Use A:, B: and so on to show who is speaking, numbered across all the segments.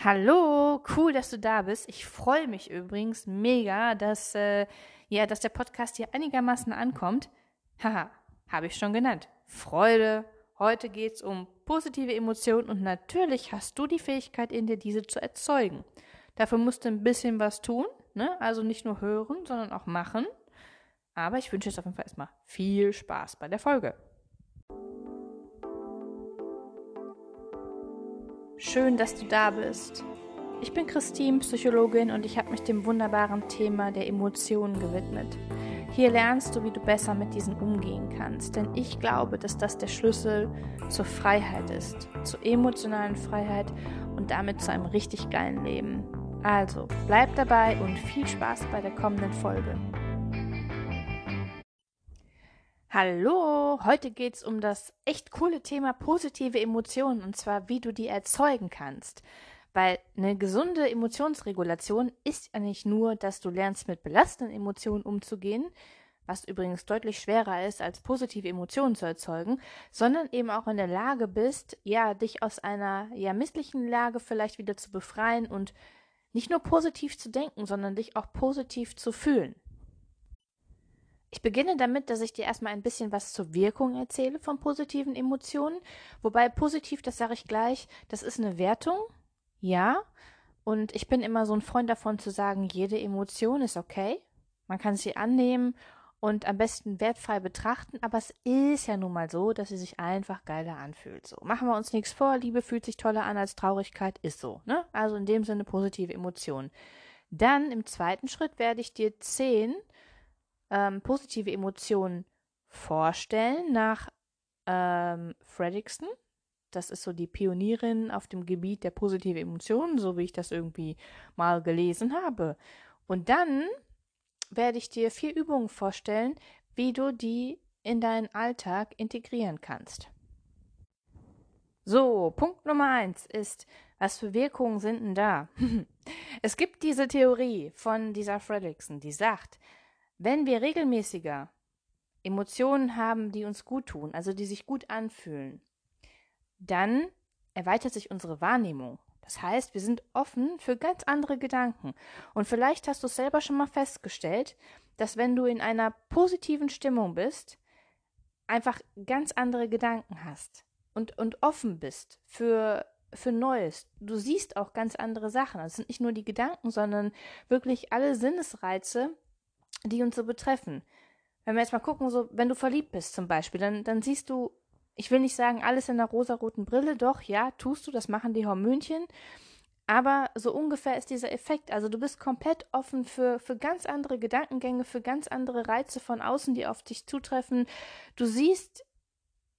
A: Hallo, cool, dass du da bist. Ich freue mich übrigens mega, dass, äh, ja, dass der Podcast hier einigermaßen ankommt. Haha, habe ich schon genannt. Freude. Heute geht's um positive Emotionen und natürlich hast du die Fähigkeit in dir, diese zu erzeugen. Dafür musst du ein bisschen was tun, ne? Also nicht nur hören, sondern auch machen. Aber ich wünsche jetzt auf jeden Fall erstmal viel Spaß bei der Folge. Schön, dass du da bist. Ich bin Christine, Psychologin und ich habe mich dem wunderbaren Thema der Emotionen gewidmet. Hier lernst du, wie du besser mit diesen umgehen kannst, denn ich glaube, dass das der Schlüssel zur Freiheit ist, zur emotionalen Freiheit und damit zu einem richtig geilen Leben. Also, bleib dabei und viel Spaß bei der kommenden Folge. Hallo, heute geht's um das echt coole Thema positive Emotionen und zwar wie du die erzeugen kannst. Weil eine gesunde Emotionsregulation ist ja nicht nur, dass du lernst mit belastenden Emotionen umzugehen, was übrigens deutlich schwerer ist, als positive Emotionen zu erzeugen, sondern eben auch in der Lage bist, ja, dich aus einer ja misslichen Lage vielleicht wieder zu befreien und nicht nur positiv zu denken, sondern dich auch positiv zu fühlen. Ich beginne damit, dass ich dir erstmal ein bisschen was zur Wirkung erzähle von positiven Emotionen. Wobei positiv, das sage ich gleich, das ist eine Wertung. Ja. Und ich bin immer so ein Freund davon zu sagen, jede Emotion ist okay. Man kann sie annehmen und am besten wertfrei betrachten, aber es ist ja nun mal so, dass sie sich einfach geiler anfühlt. So, machen wir uns nichts vor, Liebe fühlt sich toller an als Traurigkeit, ist so, ne? Also in dem Sinne positive Emotionen. Dann im zweiten Schritt werde ich dir zehn ähm, positive Emotionen vorstellen nach ähm, Fredrickson. Das ist so die Pionierin auf dem Gebiet der positiven Emotionen, so wie ich das irgendwie mal gelesen habe. Und dann werde ich dir vier Übungen vorstellen, wie du die in deinen Alltag integrieren kannst. So, Punkt Nummer eins ist, was für Wirkungen sind denn da? es gibt diese Theorie von dieser Fredrickson, die sagt, wenn wir regelmäßiger Emotionen haben, die uns gut tun, also die sich gut anfühlen, dann erweitert sich unsere Wahrnehmung. Das heißt, wir sind offen für ganz andere Gedanken. Und vielleicht hast du es selber schon mal festgestellt, dass wenn du in einer positiven Stimmung bist, einfach ganz andere Gedanken hast und, und offen bist für, für Neues. Du siehst auch ganz andere Sachen. Also es sind nicht nur die Gedanken, sondern wirklich alle Sinnesreize, die uns so betreffen. Wenn wir jetzt mal gucken, so, wenn du verliebt bist zum Beispiel, dann, dann siehst du, ich will nicht sagen, alles in einer rosaroten Brille, doch, ja, tust du, das machen die Hormönchen. Aber so ungefähr ist dieser Effekt. Also du bist komplett offen für, für ganz andere Gedankengänge, für ganz andere Reize von außen, die auf dich zutreffen. Du siehst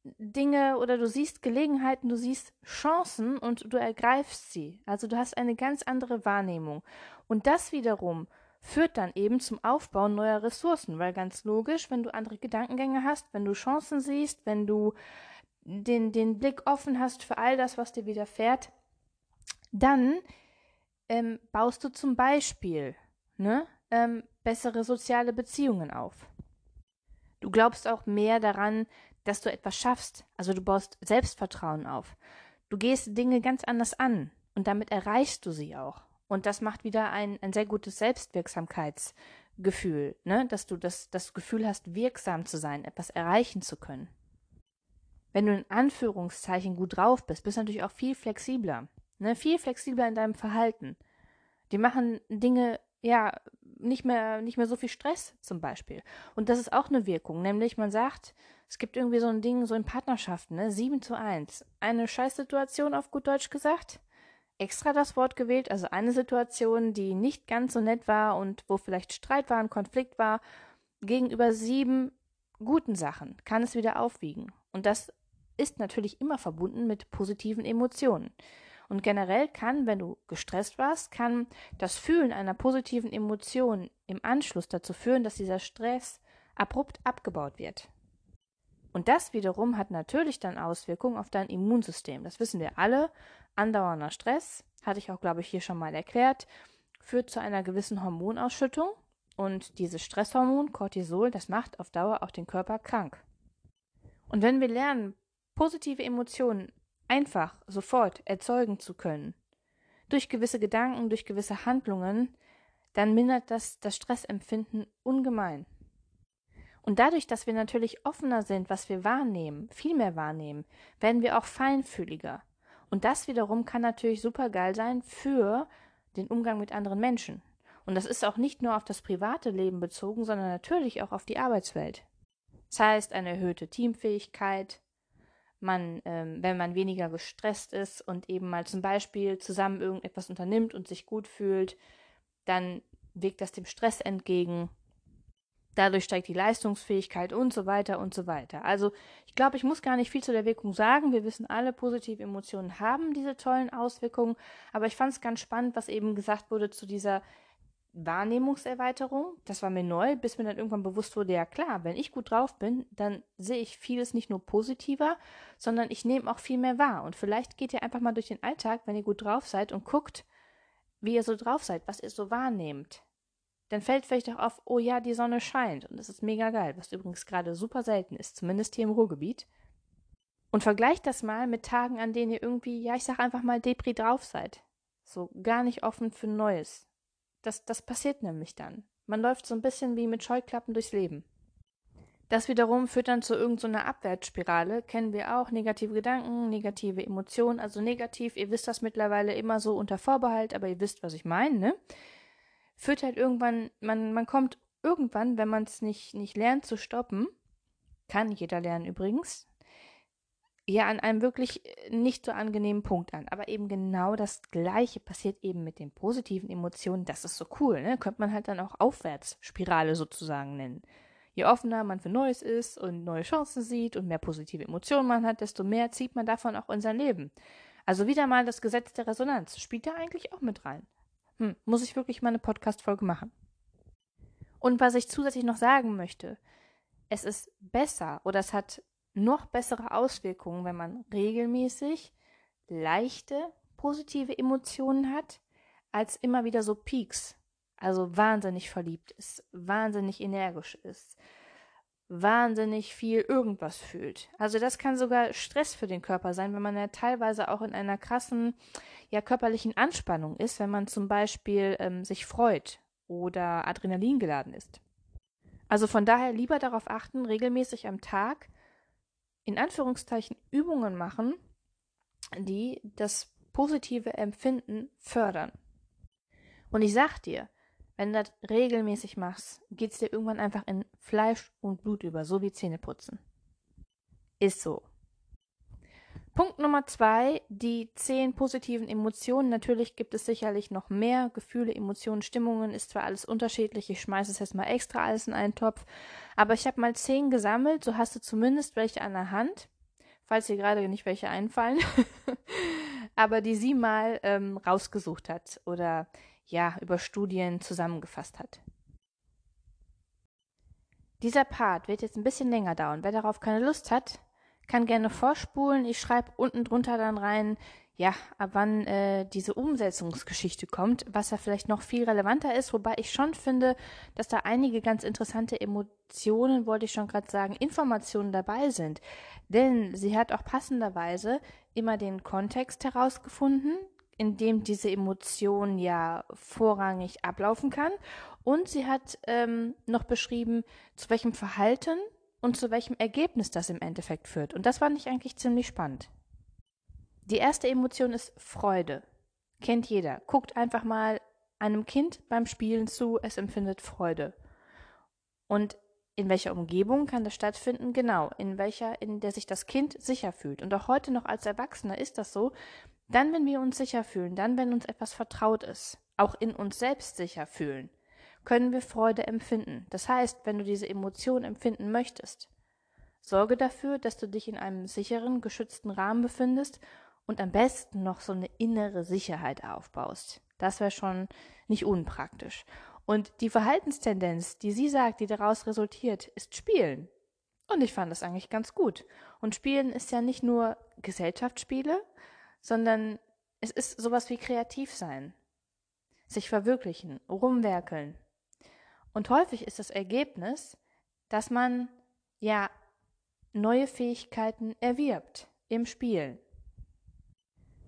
A: Dinge oder du siehst Gelegenheiten, du siehst Chancen und du ergreifst sie. Also du hast eine ganz andere Wahrnehmung. Und das wiederum führt dann eben zum Aufbau neuer Ressourcen, weil ganz logisch, wenn du andere Gedankengänge hast, wenn du Chancen siehst, wenn du den, den Blick offen hast für all das, was dir widerfährt, dann ähm, baust du zum Beispiel ne, ähm, bessere soziale Beziehungen auf. Du glaubst auch mehr daran, dass du etwas schaffst, also du baust Selbstvertrauen auf. Du gehst Dinge ganz anders an und damit erreichst du sie auch. Und das macht wieder ein, ein sehr gutes Selbstwirksamkeitsgefühl, ne? dass du das, das Gefühl hast, wirksam zu sein, etwas erreichen zu können. Wenn du in Anführungszeichen gut drauf bist, bist du natürlich auch viel flexibler, ne? viel flexibler in deinem Verhalten. Die machen Dinge, ja, nicht mehr, nicht mehr so viel Stress zum Beispiel. Und das ist auch eine Wirkung, nämlich man sagt, es gibt irgendwie so ein Ding, so in Partnerschaften, ne? 7 zu 1. Eine Scheißsituation auf gut Deutsch gesagt extra das Wort gewählt, also eine Situation, die nicht ganz so nett war und wo vielleicht Streit war, ein Konflikt war, gegenüber sieben guten Sachen kann es wieder aufwiegen. Und das ist natürlich immer verbunden mit positiven Emotionen. Und generell kann, wenn du gestresst warst, kann das Fühlen einer positiven Emotion im Anschluss dazu führen, dass dieser Stress abrupt abgebaut wird. Und das wiederum hat natürlich dann Auswirkungen auf dein Immunsystem. Das wissen wir alle. Andauernder Stress, hatte ich auch, glaube ich, hier schon mal erklärt, führt zu einer gewissen Hormonausschüttung. Und dieses Stresshormon, Cortisol, das macht auf Dauer auch den Körper krank. Und wenn wir lernen, positive Emotionen einfach sofort erzeugen zu können, durch gewisse Gedanken, durch gewisse Handlungen, dann mindert das das Stressempfinden ungemein. Und dadurch, dass wir natürlich offener sind, was wir wahrnehmen, viel mehr wahrnehmen, werden wir auch feinfühliger. Und das wiederum kann natürlich super geil sein für den Umgang mit anderen Menschen. Und das ist auch nicht nur auf das private Leben bezogen, sondern natürlich auch auf die Arbeitswelt. Das heißt, eine erhöhte Teamfähigkeit, man, ähm, wenn man weniger gestresst ist und eben mal zum Beispiel zusammen irgendetwas unternimmt und sich gut fühlt, dann wirkt das dem Stress entgegen. Dadurch steigt die Leistungsfähigkeit und so weiter und so weiter. Also ich glaube, ich muss gar nicht viel zu der Wirkung sagen. Wir wissen alle, positive Emotionen haben diese tollen Auswirkungen. Aber ich fand es ganz spannend, was eben gesagt wurde zu dieser Wahrnehmungserweiterung. Das war mir neu, bis mir dann irgendwann bewusst wurde, ja klar, wenn ich gut drauf bin, dann sehe ich vieles nicht nur positiver, sondern ich nehme auch viel mehr wahr. Und vielleicht geht ihr einfach mal durch den Alltag, wenn ihr gut drauf seid und guckt, wie ihr so drauf seid, was ihr so wahrnehmt dann fällt vielleicht auch auf, oh ja, die Sonne scheint und das ist mega geil, was übrigens gerade super selten ist, zumindest hier im Ruhrgebiet. Und vergleicht das mal mit Tagen, an denen ihr irgendwie, ja, ich sag einfach mal Depri drauf seid. So gar nicht offen für Neues. Das, das passiert nämlich dann. Man läuft so ein bisschen wie mit Scheuklappen durchs Leben. Das wiederum führt dann zu irgendeiner so Abwärtsspirale. Kennen wir auch. Negative Gedanken, negative Emotionen. Also negativ, ihr wisst das mittlerweile immer so unter Vorbehalt, aber ihr wisst, was ich meine, ne? Führt halt irgendwann, man, man kommt irgendwann, wenn man es nicht, nicht lernt zu stoppen, kann jeder lernen übrigens, ja an einem wirklich äh, nicht so angenehmen Punkt an. Aber eben genau das Gleiche passiert eben mit den positiven Emotionen. Das ist so cool, ne? Könnte man halt dann auch Aufwärtsspirale sozusagen nennen. Je offener man für Neues ist und neue Chancen sieht und mehr positive Emotionen man hat, desto mehr zieht man davon auch in sein Leben. Also wieder mal das Gesetz der Resonanz. Spielt da eigentlich auch mit rein hm, muss ich wirklich mal eine Podcast-Folge machen. Und was ich zusätzlich noch sagen möchte, es ist besser oder es hat noch bessere Auswirkungen, wenn man regelmäßig leichte positive Emotionen hat, als immer wieder so Peaks. Also wahnsinnig verliebt ist, wahnsinnig energisch ist, wahnsinnig viel irgendwas fühlt. Also das kann sogar Stress für den Körper sein, wenn man ja teilweise auch in einer krassen, ja körperlichen Anspannung ist, wenn man zum Beispiel ähm, sich freut oder Adrenalin geladen ist. Also von daher lieber darauf achten, regelmäßig am Tag in Anführungszeichen Übungen machen, die das positive Empfinden fördern. Und ich sag dir, wenn du das regelmäßig machst, geht es dir irgendwann einfach in Fleisch und Blut über, so wie Zähneputzen. Ist so. Punkt Nummer zwei, die zehn positiven Emotionen. Natürlich gibt es sicherlich noch mehr Gefühle, Emotionen, Stimmungen, ist zwar alles unterschiedlich. Ich schmeiße es jetzt mal extra alles in einen Topf. Aber ich habe mal zehn gesammelt, so hast du zumindest welche an der Hand, falls dir gerade nicht welche einfallen. aber die sie mal ähm, rausgesucht hat oder ja, über Studien zusammengefasst hat. Dieser Part wird jetzt ein bisschen länger dauern. Wer darauf keine Lust hat, kann gerne vorspulen. Ich schreibe unten drunter dann rein, ja, ab wann äh, diese Umsetzungsgeschichte kommt, was ja vielleicht noch viel relevanter ist, wobei ich schon finde, dass da einige ganz interessante Emotionen, wollte ich schon gerade sagen, Informationen dabei sind. Denn sie hat auch passenderweise immer den Kontext herausgefunden, in dem diese Emotion ja vorrangig ablaufen kann. Und sie hat ähm, noch beschrieben, zu welchem Verhalten und zu welchem Ergebnis das im Endeffekt führt. Und das fand ich eigentlich ziemlich spannend. Die erste Emotion ist Freude. Kennt jeder. Guckt einfach mal einem Kind beim Spielen zu, es empfindet Freude. Und in welcher Umgebung kann das stattfinden? Genau, in welcher, in der sich das Kind sicher fühlt. Und auch heute noch als Erwachsener ist das so, dann, wenn wir uns sicher fühlen, dann, wenn uns etwas vertraut ist, auch in uns selbst sicher fühlen, können wir Freude empfinden. Das heißt, wenn du diese Emotion empfinden möchtest, sorge dafür, dass du dich in einem sicheren, geschützten Rahmen befindest und am besten noch so eine innere Sicherheit aufbaust. Das wäre schon nicht unpraktisch. Und die Verhaltenstendenz, die sie sagt, die daraus resultiert, ist Spielen. Und ich fand das eigentlich ganz gut. Und Spielen ist ja nicht nur Gesellschaftsspiele, sondern es ist sowas wie kreativ sein, sich verwirklichen, rumwerkeln. Und häufig ist das Ergebnis, dass man ja neue Fähigkeiten erwirbt im Spiel.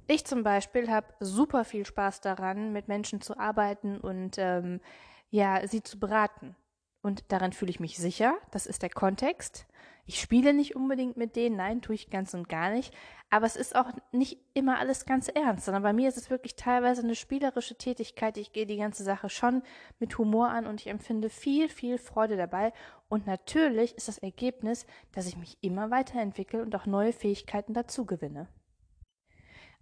A: Ich zum Beispiel habe super viel Spaß daran, mit Menschen zu arbeiten und ähm, ja, sie zu beraten. Und daran fühle ich mich sicher. Das ist der Kontext. Ich spiele nicht unbedingt mit denen, nein, tue ich ganz und gar nicht. Aber es ist auch nicht immer alles ganz ernst, sondern bei mir ist es wirklich teilweise eine spielerische Tätigkeit. Ich gehe die ganze Sache schon mit Humor an und ich empfinde viel, viel Freude dabei. Und natürlich ist das Ergebnis, dass ich mich immer weiterentwickle und auch neue Fähigkeiten dazu gewinne.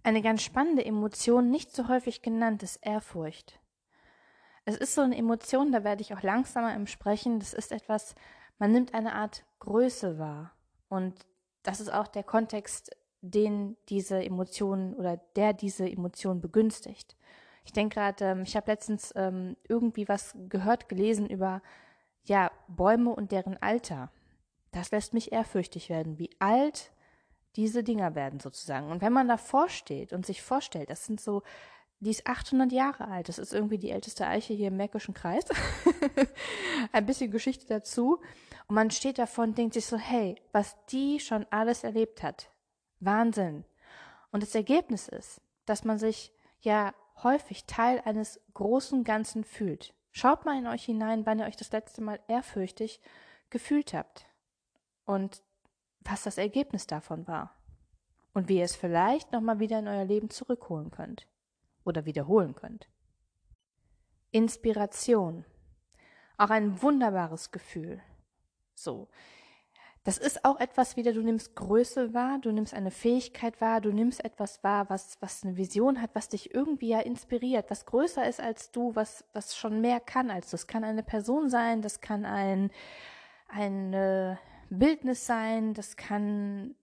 A: Eine ganz spannende Emotion, nicht so häufig genannt, ist Ehrfurcht. Es ist so eine Emotion, da werde ich auch langsamer im Sprechen. Das ist etwas, man nimmt eine Art Größe wahr. Und das ist auch der Kontext, den diese Emotionen oder der diese Emotionen begünstigt. Ich denke gerade, ähm, ich habe letztens ähm, irgendwie was gehört, gelesen über ja, Bäume und deren Alter. Das lässt mich ehrfürchtig werden, wie alt diese Dinger werden sozusagen. Und wenn man davor steht und sich vorstellt, das sind so die ist 800 Jahre alt. Das ist irgendwie die älteste Eiche hier im Märkischen Kreis. Ein bisschen Geschichte dazu. Und man steht davor und denkt sich so, hey, was die schon alles erlebt hat. Wahnsinn. Und das Ergebnis ist, dass man sich ja häufig Teil eines großen Ganzen fühlt. Schaut mal in euch hinein, wann ihr euch das letzte Mal ehrfürchtig gefühlt habt. Und was das Ergebnis davon war. Und wie ihr es vielleicht nochmal wieder in euer Leben zurückholen könnt oder wiederholen könnt. Inspiration. Auch ein wunderbares Gefühl. So. Das ist auch etwas wieder, du nimmst Größe wahr, du nimmst eine Fähigkeit wahr, du nimmst etwas wahr, was, was eine Vision hat, was dich irgendwie ja inspiriert, was größer ist als du, was, was schon mehr kann als du. Es kann eine Person sein, das kann ein, ein Bildnis sein, das kann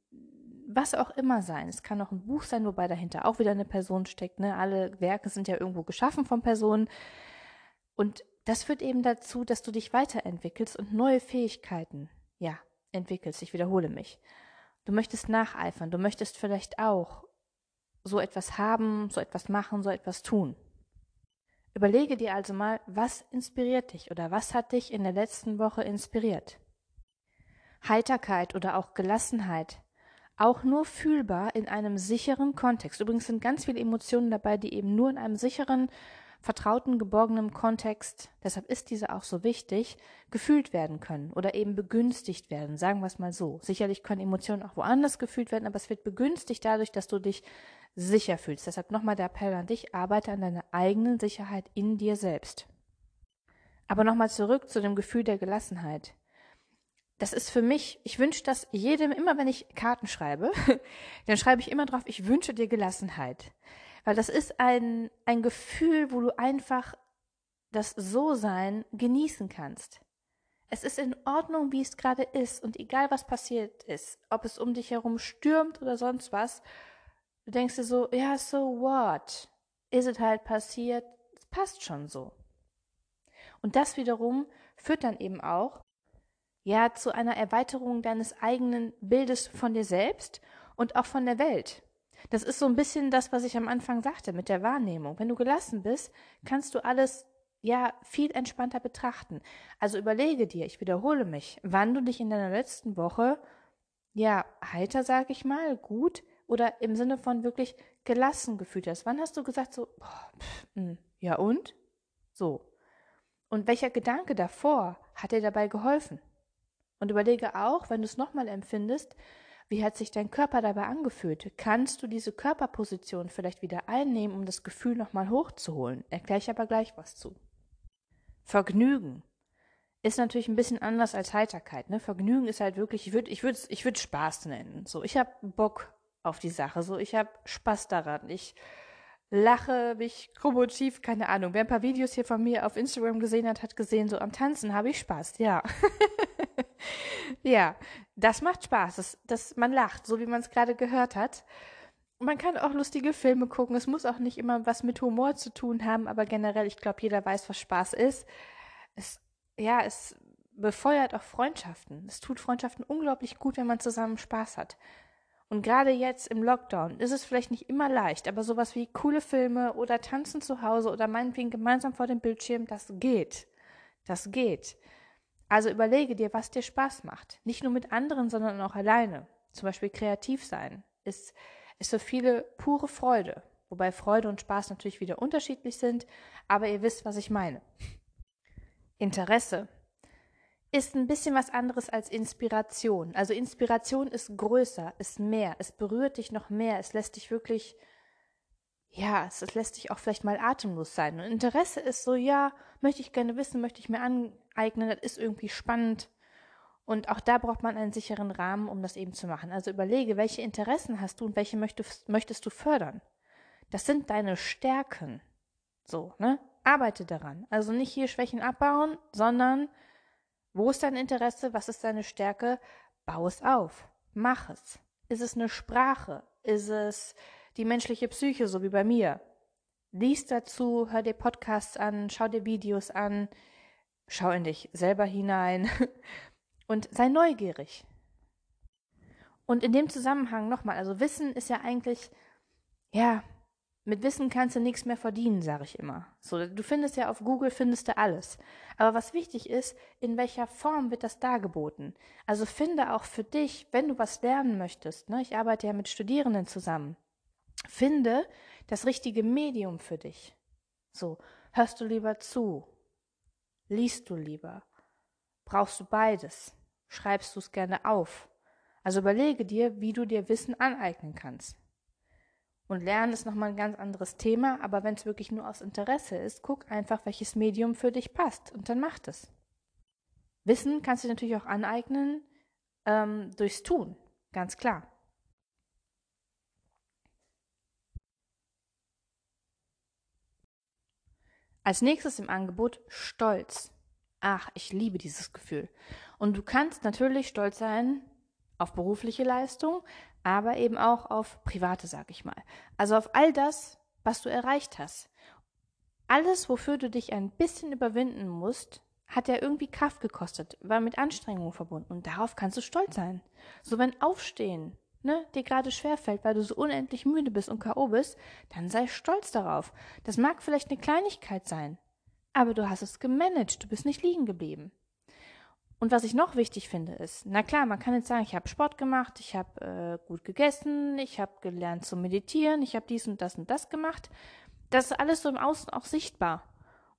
A: was auch immer sein. Es kann auch ein Buch sein, wobei dahinter auch wieder eine Person steckt. Ne? Alle Werke sind ja irgendwo geschaffen von Personen. Und das führt eben dazu, dass du dich weiterentwickelst und neue Fähigkeiten, ja, entwickelst. Ich wiederhole mich. Du möchtest nacheifern. Du möchtest vielleicht auch so etwas haben, so etwas machen, so etwas tun. Überlege dir also mal, was inspiriert dich oder was hat dich in der letzten Woche inspiriert? Heiterkeit oder auch Gelassenheit auch nur fühlbar in einem sicheren Kontext. Übrigens sind ganz viele Emotionen dabei, die eben nur in einem sicheren, vertrauten, geborgenen Kontext, deshalb ist diese auch so wichtig, gefühlt werden können oder eben begünstigt werden, sagen wir es mal so. Sicherlich können Emotionen auch woanders gefühlt werden, aber es wird begünstigt dadurch, dass du dich sicher fühlst. Deshalb nochmal der Appell an dich, arbeite an deiner eigenen Sicherheit in dir selbst. Aber nochmal zurück zu dem Gefühl der Gelassenheit das ist für mich, ich wünsche das jedem, immer wenn ich Karten schreibe, dann schreibe ich immer drauf, ich wünsche dir Gelassenheit. Weil das ist ein, ein Gefühl, wo du einfach das So-Sein genießen kannst. Es ist in Ordnung, wie es gerade ist und egal was passiert ist, ob es um dich herum stürmt oder sonst was, du denkst dir so, ja, so what? Ist es halt passiert, es passt schon so. Und das wiederum führt dann eben auch ja zu einer Erweiterung deines eigenen Bildes von dir selbst und auch von der Welt. Das ist so ein bisschen das, was ich am Anfang sagte mit der Wahrnehmung. Wenn du gelassen bist, kannst du alles ja viel entspannter betrachten. Also überlege dir, ich wiederhole mich, wann du dich in deiner letzten Woche ja heiter, sag ich mal, gut oder im Sinne von wirklich gelassen gefühlt hast. Wann hast du gesagt so, boah, pff, mh, hm, ja und so? Und welcher Gedanke davor hat dir dabei geholfen? Und überlege auch, wenn du es nochmal empfindest, wie hat sich dein Körper dabei angefühlt? Kannst du diese Körperposition vielleicht wieder einnehmen, um das Gefühl nochmal hochzuholen? Erkläre ich aber gleich was zu. Vergnügen ist natürlich ein bisschen anders als Heiterkeit. Ne? Vergnügen ist halt wirklich, ich würde ich würd, ich würd Spaß nennen. So, ich habe Bock auf die Sache. So, ich habe Spaß daran. Ich lache mich krumm und schief, keine Ahnung. Wer ein paar Videos hier von mir auf Instagram gesehen hat, hat gesehen, so am Tanzen habe ich Spaß, ja. ja, das macht Spaß, das, das, man lacht, so wie man es gerade gehört hat. Man kann auch lustige Filme gucken. Es muss auch nicht immer was mit Humor zu tun haben, aber generell, ich glaube, jeder weiß, was Spaß ist. Es, ja, es befeuert auch Freundschaften. Es tut Freundschaften unglaublich gut, wenn man zusammen Spaß hat. Und gerade jetzt im Lockdown ist es vielleicht nicht immer leicht, aber sowas wie coole Filme oder Tanzen zu Hause oder meinetwegen gemeinsam vor dem Bildschirm, das geht. Das geht. Also überlege dir, was dir Spaß macht. Nicht nur mit anderen, sondern auch alleine. Zum Beispiel kreativ sein ist ist für viele pure Freude, wobei Freude und Spaß natürlich wieder unterschiedlich sind, aber ihr wisst, was ich meine. Interesse ist ein bisschen was anderes als Inspiration. Also Inspiration ist größer, ist mehr, es berührt dich noch mehr, es lässt dich wirklich, ja, es, es lässt dich auch vielleicht mal atemlos sein. Und Interesse ist so, ja, möchte ich gerne wissen, möchte ich mir aneignen, das ist irgendwie spannend. Und auch da braucht man einen sicheren Rahmen, um das eben zu machen. Also überlege, welche Interessen hast du und welche möchtest, möchtest du fördern. Das sind deine Stärken. So, ne? Arbeite daran. Also nicht hier Schwächen abbauen, sondern wo ist dein Interesse? Was ist deine Stärke? Bau es auf. Mach es. Ist es eine Sprache? Ist es die menschliche Psyche, so wie bei mir? Lies dazu, hör dir Podcasts an, schau dir Videos an, schau in dich selber hinein und sei neugierig. Und in dem Zusammenhang nochmal, also Wissen ist ja eigentlich, ja, mit Wissen kannst du nichts mehr verdienen, sage ich immer. So, du findest ja auf Google findest du alles. Aber was wichtig ist, in welcher Form wird das dargeboten? Also finde auch für dich, wenn du was lernen möchtest, ne, ich arbeite ja mit Studierenden zusammen, finde das richtige Medium für dich. So, hörst du lieber zu? Liest du lieber? Brauchst du beides? Schreibst du es gerne auf? Also überlege dir, wie du dir Wissen aneignen kannst. Und Lernen ist nochmal ein ganz anderes Thema, aber wenn es wirklich nur aus Interesse ist, guck einfach, welches Medium für dich passt und dann mach es. Wissen kannst du natürlich auch aneignen ähm, durchs Tun, ganz klar. Als nächstes im Angebot Stolz. Ach, ich liebe dieses Gefühl. Und du kannst natürlich stolz sein auf berufliche Leistung, aber eben auch auf private, sag ich mal. Also auf all das, was du erreicht hast. Alles, wofür du dich ein bisschen überwinden musst, hat ja irgendwie Kraft gekostet, war mit Anstrengung verbunden und darauf kannst du stolz sein. So wenn Aufstehen ne, dir gerade schwerfällt, weil du so unendlich müde bist und K.O. bist, dann sei stolz darauf. Das mag vielleicht eine Kleinigkeit sein, aber du hast es gemanagt, du bist nicht liegen geblieben. Und was ich noch wichtig finde ist, na klar, man kann jetzt sagen, ich habe Sport gemacht, ich habe äh, gut gegessen, ich habe gelernt zu meditieren, ich habe dies und das und das gemacht. Das ist alles so im Außen auch sichtbar.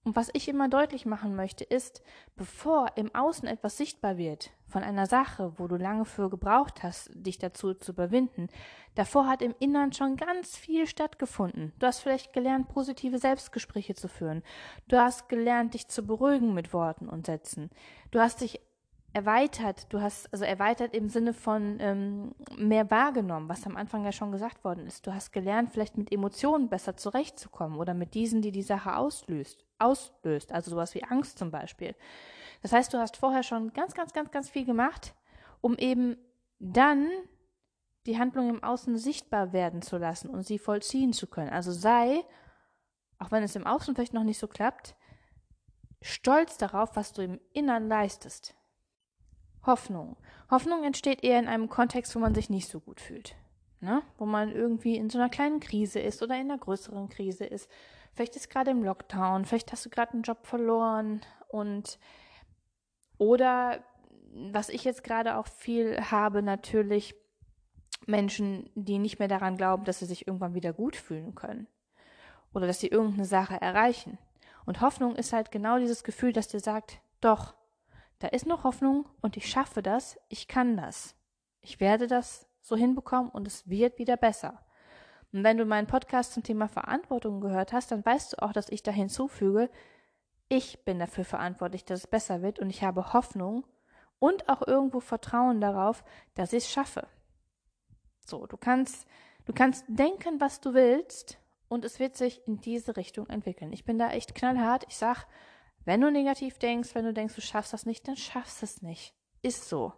A: Und was ich immer deutlich machen möchte, ist, bevor im Außen etwas sichtbar wird von einer Sache, wo du lange für gebraucht hast, dich dazu zu überwinden, davor hat im Innern schon ganz viel stattgefunden. Du hast vielleicht gelernt, positive Selbstgespräche zu führen. Du hast gelernt, dich zu beruhigen mit Worten und Sätzen. Du hast dich erweitert, du hast also erweitert im Sinne von ähm, mehr wahrgenommen, was am Anfang ja schon gesagt worden ist. Du hast gelernt, vielleicht mit Emotionen besser zurechtzukommen oder mit diesen, die die Sache auslöst, auslöst, also sowas wie Angst zum Beispiel. Das heißt, du hast vorher schon ganz, ganz, ganz, ganz viel gemacht, um eben dann die Handlung im Außen sichtbar werden zu lassen und sie vollziehen zu können. Also sei, auch wenn es im Außen vielleicht noch nicht so klappt, stolz darauf, was du im Innern leistest. Hoffnung. Hoffnung entsteht eher in einem Kontext, wo man sich nicht so gut fühlt. Ne? Wo man irgendwie in so einer kleinen Krise ist oder in einer größeren Krise ist. Vielleicht ist gerade im Lockdown, vielleicht hast du gerade einen Job verloren und oder was ich jetzt gerade auch viel habe, natürlich Menschen, die nicht mehr daran glauben, dass sie sich irgendwann wieder gut fühlen können oder dass sie irgendeine Sache erreichen. Und Hoffnung ist halt genau dieses Gefühl, das dir sagt, doch, da ist noch Hoffnung und ich schaffe das, ich kann das. Ich werde das so hinbekommen und es wird wieder besser. Und wenn du meinen Podcast zum Thema Verantwortung gehört hast, dann weißt du auch, dass ich da hinzufüge, ich bin dafür verantwortlich, dass es besser wird und ich habe Hoffnung und auch irgendwo Vertrauen darauf, dass ich es schaffe. So, du kannst, du kannst denken, was du willst und es wird sich in diese Richtung entwickeln. Ich bin da echt knallhart. Ich sag, wenn du negativ denkst, wenn du denkst, du schaffst das nicht, dann schaffst es nicht. Ist so.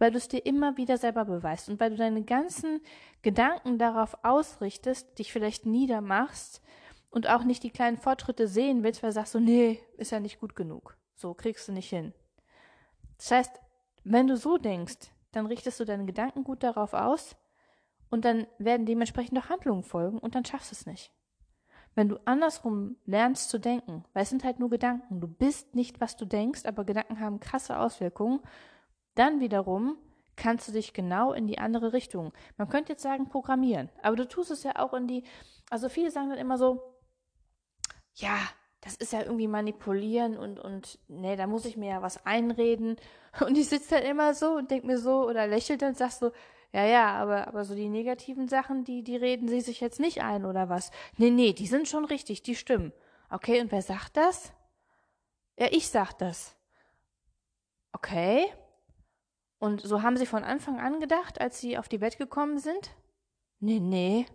A: Weil du es dir immer wieder selber beweist und weil du deine ganzen Gedanken darauf ausrichtest, dich vielleicht niedermachst und auch nicht die kleinen Fortschritte sehen willst, weil du sagst so, nee, ist ja nicht gut genug. So kriegst du nicht hin. Das heißt, wenn du so denkst, dann richtest du deine Gedanken gut darauf aus und dann werden dementsprechend auch Handlungen folgen und dann schaffst du es nicht. Wenn du andersrum lernst zu denken, weil es sind halt nur Gedanken, du bist nicht, was du denkst, aber Gedanken haben krasse Auswirkungen, dann wiederum kannst du dich genau in die andere Richtung. Man könnte jetzt sagen, programmieren. Aber du tust es ja auch in die, also viele sagen dann immer so, ja, das ist ja irgendwie manipulieren und, und, nee, da muss ich mir ja was einreden. Und ich sitze dann immer so und denk mir so oder lächelt und sag so, ja, ja, aber, aber so die negativen Sachen, die, die reden sie sich jetzt nicht ein oder was? Nee, nee, die sind schon richtig, die stimmen. Okay, und wer sagt das? Ja, ich sag das. Okay. Und so haben sie von Anfang an gedacht, als sie auf die Welt gekommen sind? Nee, nee.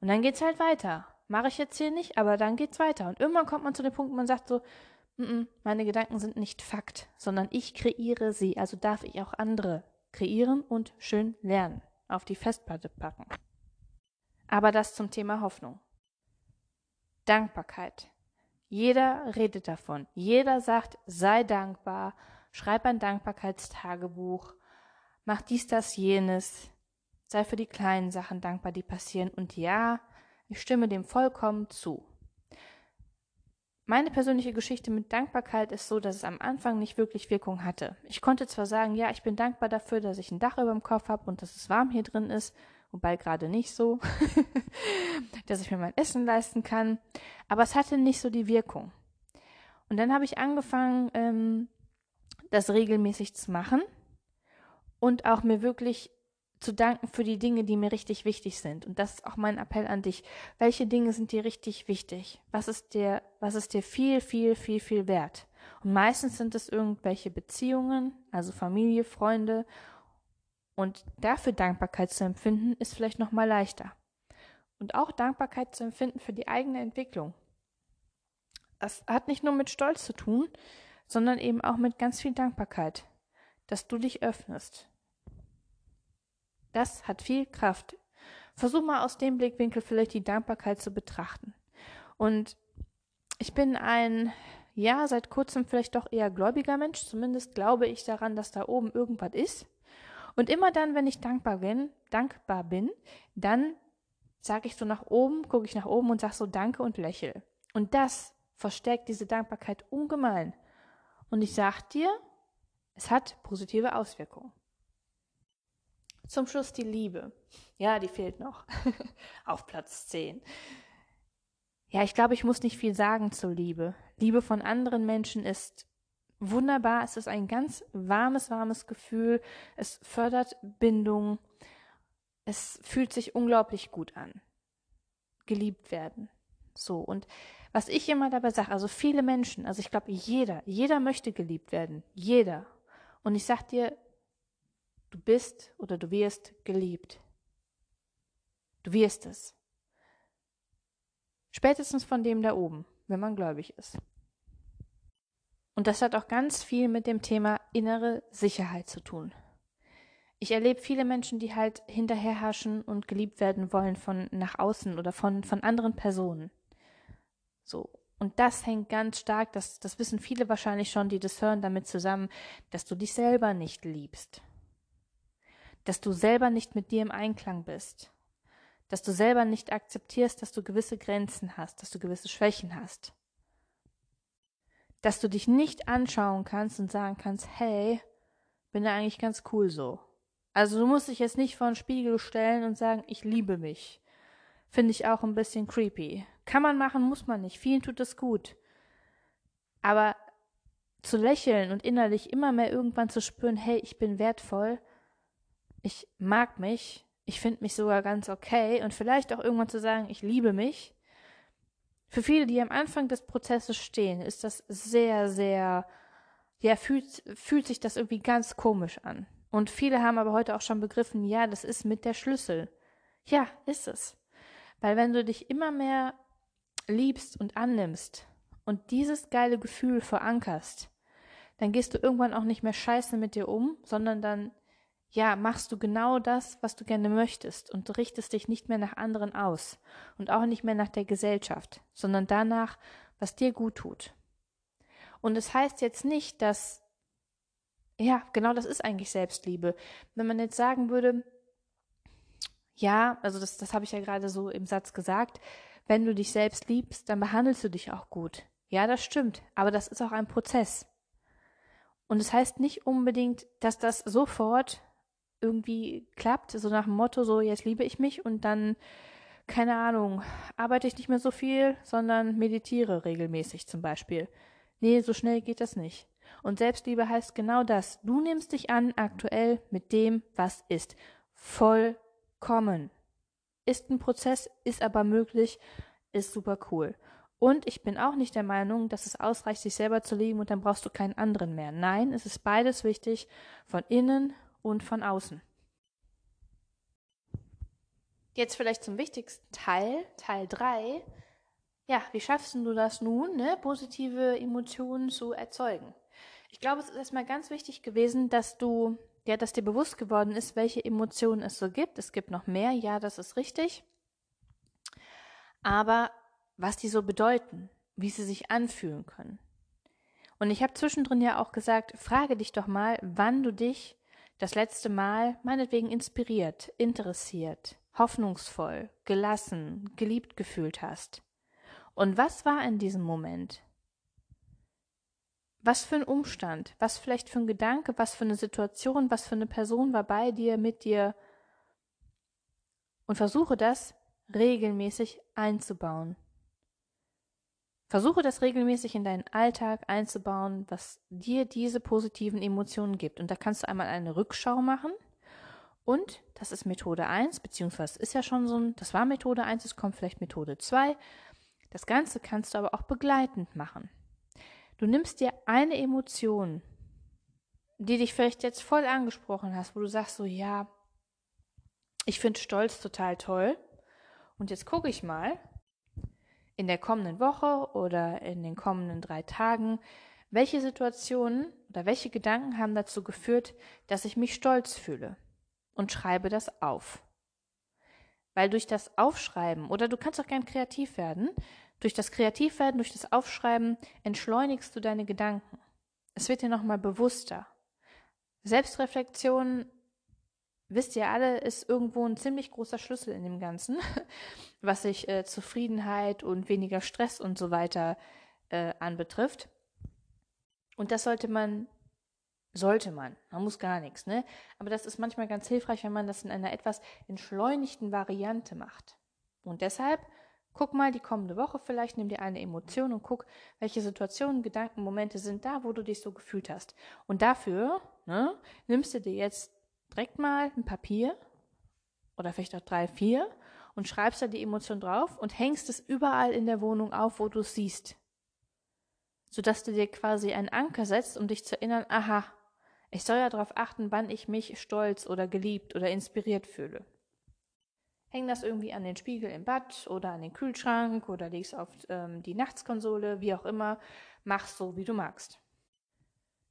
A: Und dann geht's halt weiter. Mache ich jetzt hier nicht, aber dann geht's weiter. Und irgendwann kommt man zu dem Punkt, man sagt so, N -n, meine Gedanken sind nicht Fakt, sondern ich kreiere sie, also darf ich auch andere kreieren und schön lernen, auf die Festplatte packen. Aber das zum Thema Hoffnung. Dankbarkeit. Jeder redet davon. Jeder sagt, sei dankbar, schreib ein Dankbarkeitstagebuch, mach dies, das, jenes, sei für die kleinen Sachen dankbar, die passieren. Und ja, ich stimme dem vollkommen zu. Meine persönliche Geschichte mit Dankbarkeit ist so, dass es am Anfang nicht wirklich Wirkung hatte. Ich konnte zwar sagen, ja, ich bin dankbar dafür, dass ich ein Dach über dem Kopf habe und dass es warm hier drin ist, wobei gerade nicht so, dass ich mir mein Essen leisten kann, aber es hatte nicht so die Wirkung. Und dann habe ich angefangen, ähm, das regelmäßig zu machen und auch mir wirklich zu danken für die Dinge, die mir richtig wichtig sind. Und das ist auch mein Appell an dich. Welche Dinge sind dir richtig wichtig? Was ist dir, was ist dir viel, viel, viel, viel wert? Und meistens sind es irgendwelche Beziehungen, also Familie, Freunde. Und dafür Dankbarkeit zu empfinden, ist vielleicht noch mal leichter. Und auch Dankbarkeit zu empfinden für die eigene Entwicklung. Das hat nicht nur mit Stolz zu tun, sondern eben auch mit ganz viel Dankbarkeit, dass du dich öffnest. Das hat viel Kraft. Versuch mal aus dem Blickwinkel vielleicht die Dankbarkeit zu betrachten. Und ich bin ein, ja, seit kurzem vielleicht doch eher gläubiger Mensch. Zumindest glaube ich daran, dass da oben irgendwas ist. Und immer dann, wenn ich dankbar bin, dankbar bin, dann sage ich so nach oben, gucke ich nach oben und sage so Danke und lächel. Und das verstärkt diese Dankbarkeit ungemein. Und ich sag dir, es hat positive Auswirkungen. Zum Schluss die Liebe. Ja, die fehlt noch. Auf Platz 10. Ja, ich glaube, ich muss nicht viel sagen zur Liebe. Liebe von anderen Menschen ist wunderbar. Es ist ein ganz warmes, warmes Gefühl. Es fördert Bindung. Es fühlt sich unglaublich gut an. Geliebt werden. So. Und was ich immer dabei sage, also viele Menschen, also ich glaube jeder, jeder möchte geliebt werden, jeder. Und ich sag dir, du bist oder du wirst geliebt. Du wirst es. Spätestens von dem da oben, wenn man gläubig ist. Und das hat auch ganz viel mit dem Thema innere Sicherheit zu tun. Ich erlebe viele Menschen, die halt hinterherhaschen und geliebt werden wollen von nach außen oder von, von anderen Personen. So. Und das hängt ganz stark, das, das wissen viele wahrscheinlich schon, die das hören, damit zusammen, dass du dich selber nicht liebst. Dass du selber nicht mit dir im Einklang bist. Dass du selber nicht akzeptierst, dass du gewisse Grenzen hast, dass du gewisse Schwächen hast. Dass du dich nicht anschauen kannst und sagen kannst, hey, bin ja eigentlich ganz cool so. Also du musst dich jetzt nicht vor den Spiegel stellen und sagen, ich liebe mich. Finde ich auch ein bisschen creepy. Kann man machen, muss man nicht. Vielen tut es gut. Aber zu lächeln und innerlich immer mehr irgendwann zu spüren, hey, ich bin wertvoll, ich mag mich, ich finde mich sogar ganz okay und vielleicht auch irgendwann zu sagen, ich liebe mich. Für viele, die am Anfang des Prozesses stehen, ist das sehr, sehr, ja, fühlt, fühlt sich das irgendwie ganz komisch an. Und viele haben aber heute auch schon begriffen, ja, das ist mit der Schlüssel. Ja, ist es. Weil wenn du dich immer mehr liebst und annimmst und dieses geile Gefühl verankerst, dann gehst du irgendwann auch nicht mehr scheiße mit dir um, sondern dann, ja, machst du genau das, was du gerne möchtest und richtest dich nicht mehr nach anderen aus und auch nicht mehr nach der Gesellschaft, sondern danach, was dir gut tut. Und es das heißt jetzt nicht, dass, ja, genau das ist eigentlich Selbstliebe. Wenn man jetzt sagen würde, ja, also das, das habe ich ja gerade so im Satz gesagt, wenn du dich selbst liebst, dann behandelst du dich auch gut. Ja, das stimmt, aber das ist auch ein Prozess. Und es das heißt nicht unbedingt, dass das sofort irgendwie klappt, so nach dem Motto, so jetzt liebe ich mich und dann, keine Ahnung, arbeite ich nicht mehr so viel, sondern meditiere regelmäßig zum Beispiel. Nee, so schnell geht das nicht. Und Selbstliebe heißt genau das. Du nimmst dich an aktuell mit dem, was ist. Vollkommen. Ist ein Prozess, ist aber möglich, ist super cool. Und ich bin auch nicht der Meinung, dass es ausreicht, sich selber zu lieben und dann brauchst du keinen anderen mehr. Nein, es ist beides wichtig, von innen und von außen. Jetzt vielleicht zum wichtigsten Teil, Teil 3. Ja, wie schaffst du das nun, ne, positive Emotionen zu erzeugen? Ich glaube, es ist erstmal ganz wichtig gewesen, dass du, ja, dass dir bewusst geworden ist, welche Emotionen es so gibt. Es gibt noch mehr, ja, das ist richtig. Aber was die so bedeuten, wie sie sich anfühlen können. Und ich habe zwischendrin ja auch gesagt, frage dich doch mal, wann du dich das letzte Mal meinetwegen inspiriert, interessiert, hoffnungsvoll, gelassen, geliebt gefühlt hast. Und was war in diesem Moment? Was für ein Umstand, was vielleicht für ein Gedanke, was für eine Situation, was für eine Person war bei dir, mit dir? Und versuche das regelmäßig einzubauen. Versuche das regelmäßig in deinen Alltag einzubauen, was dir diese positiven Emotionen gibt. Und da kannst du einmal eine Rückschau machen. Und das ist Methode 1, beziehungsweise ist ja schon so ein, das war Methode 1, es kommt vielleicht Methode 2. Das Ganze kannst du aber auch begleitend machen. Du nimmst dir eine Emotion, die dich vielleicht jetzt voll angesprochen hast, wo du sagst so, ja, ich finde Stolz total toll. Und jetzt gucke ich mal, in der kommenden Woche oder in den kommenden drei Tagen, welche Situationen oder welche Gedanken haben dazu geführt, dass ich mich stolz fühle und schreibe das auf. Weil durch das Aufschreiben, oder du kannst auch gern kreativ werden, durch das Kreativwerden, durch das Aufschreiben entschleunigst du deine Gedanken. Es wird dir nochmal bewusster. Selbstreflexion wisst ihr alle, ist irgendwo ein ziemlich großer Schlüssel in dem Ganzen, was sich äh, Zufriedenheit und weniger Stress und so weiter äh, anbetrifft. Und das sollte man, sollte man, man muss gar nichts, ne? Aber das ist manchmal ganz hilfreich, wenn man das in einer etwas entschleunigten Variante macht. Und deshalb guck mal die kommende Woche vielleicht, nimm dir eine Emotion und guck, welche Situationen, Gedanken, Momente sind da, wo du dich so gefühlt hast. Und dafür ne, nimmst du dir jetzt direkt mal ein Papier oder vielleicht auch drei, vier und schreibst da die Emotion drauf und hängst es überall in der Wohnung auf, wo du es siehst. Sodass du dir quasi einen Anker setzt, um dich zu erinnern, aha, ich soll ja darauf achten, wann ich mich stolz oder geliebt oder inspiriert fühle. Häng das irgendwie an den Spiegel im Bad oder an den Kühlschrank oder legst auf ähm, die Nachtskonsole, wie auch immer, mach so, wie du magst.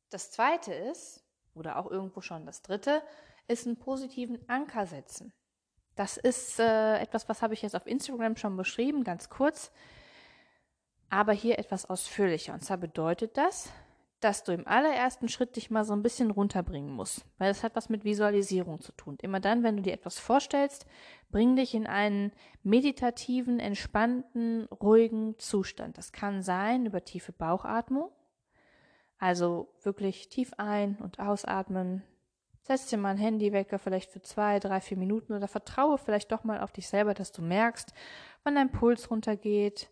A: Das zweite ist, oder auch irgendwo schon das dritte, ist einen positiven Anker setzen. Das ist äh, etwas, was habe ich jetzt auf Instagram schon beschrieben, ganz kurz, aber hier etwas ausführlicher. Und zwar bedeutet das, dass du im allerersten Schritt dich mal so ein bisschen runterbringen musst, weil das hat was mit Visualisierung zu tun. Immer dann, wenn du dir etwas vorstellst, bring dich in einen meditativen, entspannten, ruhigen Zustand. Das kann sein über tiefe Bauchatmung, also wirklich tief ein- und ausatmen, Setz dir mal ein Handywecker vielleicht für zwei, drei, vier Minuten oder vertraue vielleicht doch mal auf dich selber, dass du merkst, wann dein Puls runtergeht,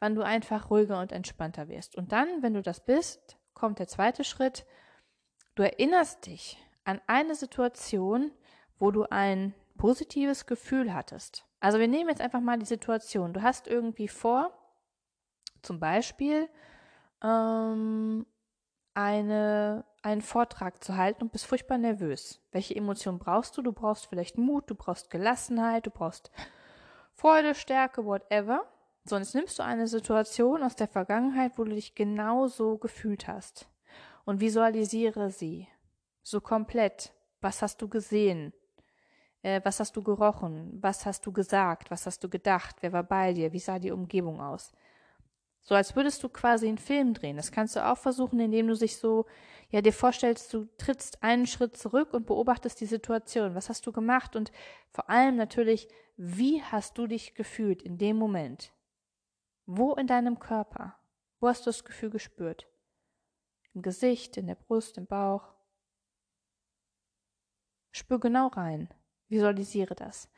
A: wann du einfach ruhiger und entspannter wirst. Und dann, wenn du das bist, kommt der zweite Schritt. Du erinnerst dich an eine Situation, wo du ein positives Gefühl hattest. Also wir nehmen jetzt einfach mal die Situation. Du hast irgendwie vor, zum Beispiel ähm, eine einen Vortrag zu halten und bist furchtbar nervös. Welche Emotion brauchst du? Du brauchst vielleicht Mut, du brauchst Gelassenheit, du brauchst Freude, Stärke, whatever. Sonst nimmst du eine Situation aus der Vergangenheit, wo du dich genau so gefühlt hast und visualisiere sie. So komplett. Was hast du gesehen? Äh, was hast du gerochen? Was hast du gesagt? Was hast du gedacht? Wer war bei dir? Wie sah die Umgebung aus? So als würdest du quasi einen Film drehen. Das kannst du auch versuchen, indem du sich so, ja, dir vorstellst, du trittst einen Schritt zurück und beobachtest die Situation. Was hast du gemacht? Und vor allem natürlich, wie hast du dich gefühlt in dem Moment? Wo in deinem Körper? Wo hast du das Gefühl gespürt? Im Gesicht, in der Brust, im Bauch? Spür genau rein. Visualisiere das.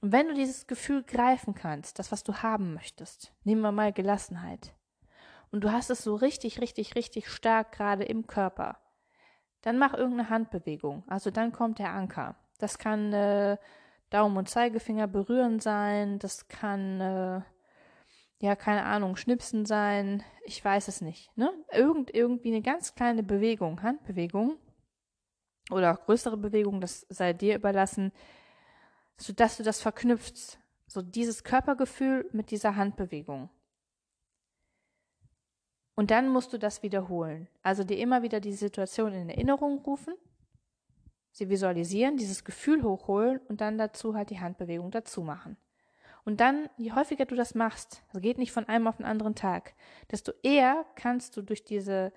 A: Und wenn du dieses Gefühl greifen kannst, das, was du haben möchtest, nehmen wir mal Gelassenheit, und du hast es so richtig, richtig, richtig stark gerade im Körper, dann mach irgendeine Handbewegung. Also dann kommt der Anker. Das kann äh, Daumen und Zeigefinger berühren sein, das kann, äh, ja, keine Ahnung, Schnipsen sein, ich weiß es nicht. Ne? Irgend, irgendwie eine ganz kleine Bewegung, Handbewegung oder auch größere Bewegung, das sei dir überlassen, sodass du das verknüpfst. So dieses Körpergefühl mit dieser Handbewegung. Und dann musst du das wiederholen. Also dir immer wieder die Situation in Erinnerung rufen, sie visualisieren, dieses Gefühl hochholen und dann dazu halt die Handbewegung dazu machen. Und dann, je häufiger du das machst, das geht nicht von einem auf den anderen Tag, desto eher kannst du durch diese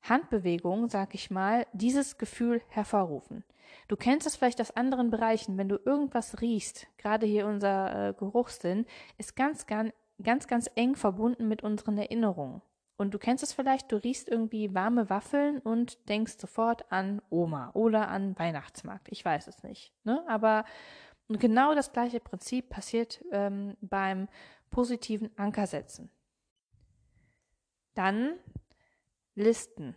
A: Handbewegung, sag ich mal, dieses Gefühl hervorrufen. Du kennst es vielleicht aus anderen Bereichen, wenn du irgendwas riechst, gerade hier unser äh, Geruchssinn, ist ganz, ganz, ganz, ganz eng verbunden mit unseren Erinnerungen. Und du kennst es vielleicht, du riechst irgendwie warme Waffeln und denkst sofort an Oma oder an Weihnachtsmarkt. Ich weiß es nicht. Ne? Aber genau das gleiche Prinzip passiert ähm, beim positiven Ankersetzen. Dann Listen,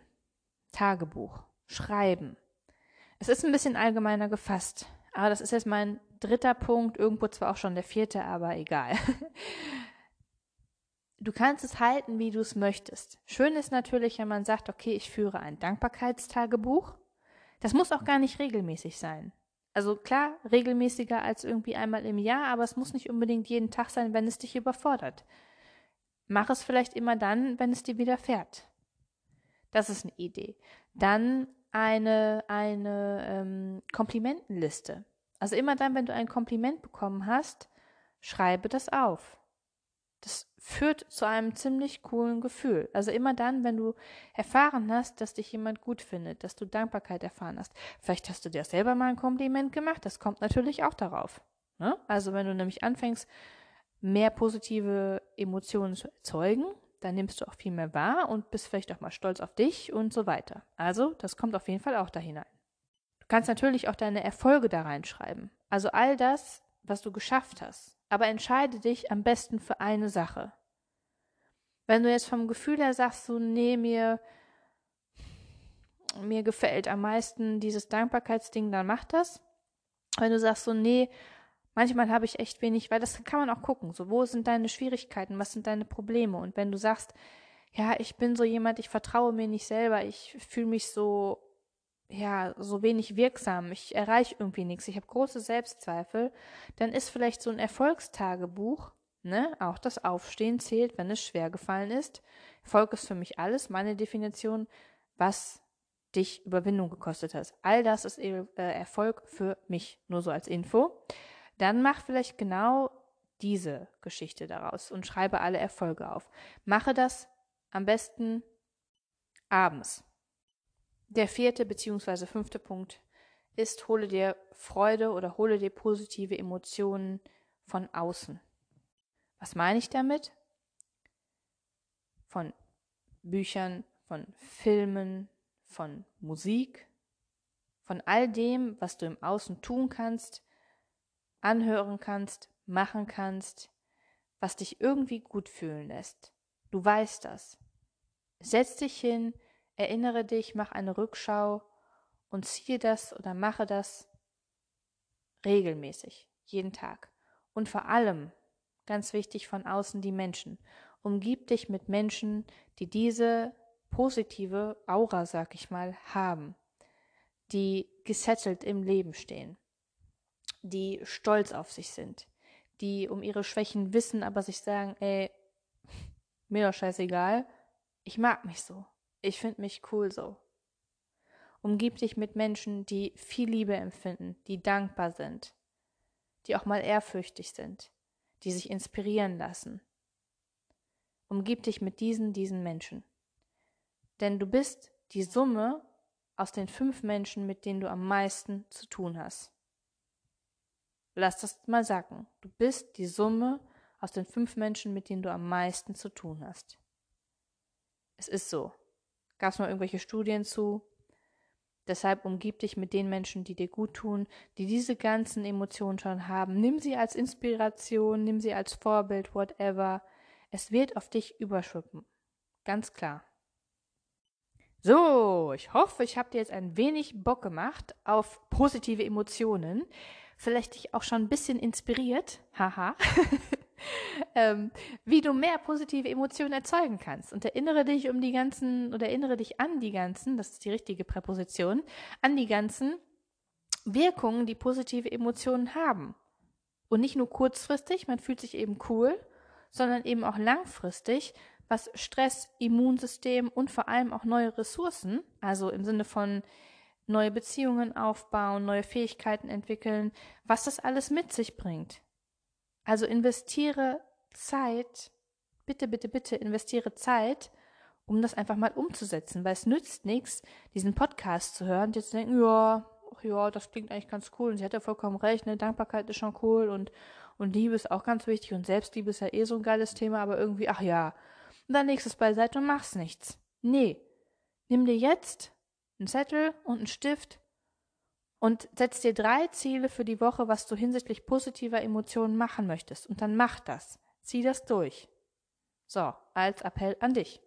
A: Tagebuch, Schreiben. Es ist ein bisschen allgemeiner gefasst, aber das ist jetzt mein dritter Punkt, irgendwo zwar auch schon der vierte, aber egal. Du kannst es halten, wie du es möchtest. Schön ist natürlich, wenn man sagt, okay, ich führe ein Dankbarkeitstagebuch. Das muss auch gar nicht regelmäßig sein. Also klar, regelmäßiger als irgendwie einmal im Jahr, aber es muss nicht unbedingt jeden Tag sein, wenn es dich überfordert. Mach es vielleicht immer dann, wenn es dir widerfährt. Das ist eine Idee. Dann eine, eine ähm, Komplimentenliste. Also immer dann, wenn du ein Kompliment bekommen hast, schreibe das auf. Das führt zu einem ziemlich coolen Gefühl. Also immer dann, wenn du erfahren hast, dass dich jemand gut findet, dass du Dankbarkeit erfahren hast. Vielleicht hast du dir selber mal ein Kompliment gemacht, das kommt natürlich auch darauf. Ne? Also wenn du nämlich anfängst, mehr positive Emotionen zu erzeugen, dann nimmst du auch viel mehr wahr und bist vielleicht auch mal stolz auf dich und so weiter. Also, das kommt auf jeden Fall auch da hinein. Du kannst natürlich auch deine Erfolge da reinschreiben. Also all das, was du geschafft hast aber entscheide dich am besten für eine Sache. Wenn du jetzt vom Gefühl her sagst, so, nee, mir, mir gefällt am meisten dieses Dankbarkeitsding, dann mach das. Wenn du sagst, so, nee, manchmal habe ich echt wenig, weil das kann man auch gucken, so, wo sind deine Schwierigkeiten, was sind deine Probleme? Und wenn du sagst, ja, ich bin so jemand, ich vertraue mir nicht selber, ich fühle mich so ja, so wenig wirksam, ich erreiche irgendwie nichts, ich habe große Selbstzweifel, dann ist vielleicht so ein Erfolgstagebuch, ne, auch das Aufstehen zählt, wenn es schwer gefallen ist. Erfolg ist für mich alles, meine Definition, was dich Überwindung gekostet hat. All das ist äh, Erfolg für mich, nur so als Info. Dann mach vielleicht genau diese Geschichte daraus und schreibe alle Erfolge auf. Mache das am besten abends. Der vierte bzw. fünfte Punkt ist, hole dir Freude oder hole dir positive Emotionen von außen. Was meine ich damit? Von Büchern, von Filmen, von Musik, von all dem, was du im Außen tun kannst, anhören kannst, machen kannst, was dich irgendwie gut fühlen lässt. Du weißt das. Setz dich hin, Erinnere dich, mach eine Rückschau und ziehe das oder mache das regelmäßig, jeden Tag. Und vor allem, ganz wichtig von außen, die Menschen. Umgib dich mit Menschen, die diese positive Aura, sag ich mal, haben, die gesettelt im Leben stehen, die stolz auf sich sind, die um ihre Schwächen wissen, aber sich sagen, ey, mir doch scheißegal, ich mag mich so. Ich finde mich cool so. Umgib dich mit Menschen, die viel Liebe empfinden, die dankbar sind, die auch mal ehrfürchtig sind, die sich inspirieren lassen. Umgib dich mit diesen, diesen Menschen. Denn du bist die Summe aus den fünf Menschen, mit denen du am meisten zu tun hast. Lass das mal sagen. Du bist die Summe aus den fünf Menschen, mit denen du am meisten zu tun hast. Es ist so. Gab es mal irgendwelche Studien zu? Deshalb umgib dich mit den Menschen, die dir gut tun, die diese ganzen Emotionen schon haben. Nimm sie als Inspiration, nimm sie als Vorbild, whatever. Es wird auf dich überschüppen. Ganz klar. So, ich hoffe, ich habe dir jetzt ein wenig Bock gemacht auf positive Emotionen. Vielleicht dich auch schon ein bisschen inspiriert. Haha. ähm, wie du mehr positive Emotionen erzeugen kannst. Und erinnere dich um die ganzen, oder erinnere dich an die ganzen, das ist die richtige Präposition, an die ganzen Wirkungen, die positive Emotionen haben. Und nicht nur kurzfristig, man fühlt sich eben cool, sondern eben auch langfristig, was Stress, Immunsystem und vor allem auch neue Ressourcen, also im Sinne von neue Beziehungen aufbauen, neue Fähigkeiten entwickeln, was das alles mit sich bringt. Also investiere Zeit, bitte, bitte, bitte investiere Zeit, um das einfach mal umzusetzen, weil es nützt nichts, diesen Podcast zu hören und jetzt zu denken, ja, ja, das klingt eigentlich ganz cool und sie hat ja vollkommen recht, ne, Dankbarkeit ist schon cool und, und Liebe ist auch ganz wichtig und Selbstliebe ist ja eh so ein geiles Thema, aber irgendwie, ach ja, und dann legst du es beiseite und machst nichts. Nee, nimm dir jetzt einen Zettel und einen Stift und setz dir drei Ziele für die Woche, was du hinsichtlich positiver Emotionen machen möchtest. Und dann mach das. Zieh das durch. So, als Appell an dich.